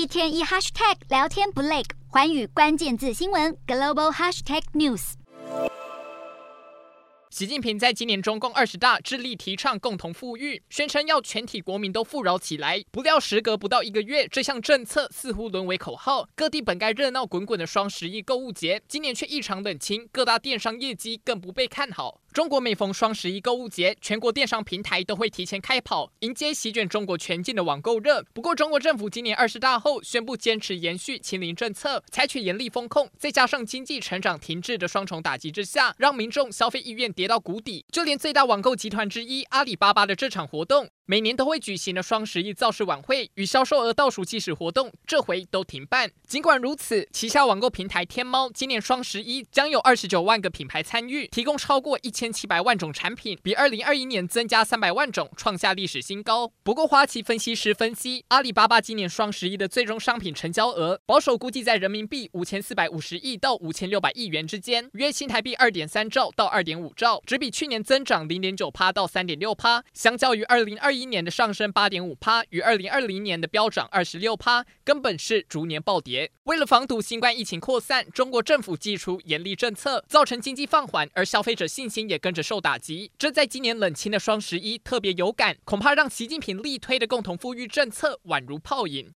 一天一 hashtag 聊天不累，寰宇关键字新闻 global hashtag news。习近平在今年中共二十大致力提倡共同富裕，宣称要全体国民都富饶起来。不料时隔不到一个月，这项政策似乎沦为口号。各地本该热闹滚滚的双十一购物节，今年却异常冷清，各大电商业绩更不被看好。中国每逢双十一购物节，全国电商平台都会提前开跑，迎接席卷中国全境的网购热。不过，中国政府今年二十大后宣布坚持延续“清零”政策，采取严厉风控，再加上经济成长停滞的双重打击之下，让民众消费意愿跌到谷底。就连最大网购集团之一阿里巴巴的这场活动，每年都会举行的双十一造势晚会与销售额倒数计时活动，这回都停办。尽管如此，旗下网购平台天猫今年双十一将有二十九万个品牌参与，提供超过一千千七百万种产品，比二零二一年增加三百万种，创下历史新高。不过，花旗分析师分析，阿里巴巴今年双十一的最终商品成交额保守估计在人民币五千四百五十亿到五千六百亿元之间，约新台币二点三兆到二点五兆，只比去年增长零点九趴到三点六趴，相较于二零二一。年的上升八点五趴，与二零二零年的飙涨二十六趴，根本是逐年暴跌。为了防堵新冠疫情扩散，中国政府祭出严厉政策，造成经济放缓，而消费者信心也跟着受打击。这在今年冷清的双十一特别有感，恐怕让习近平力推的共同富裕政策宛如泡影。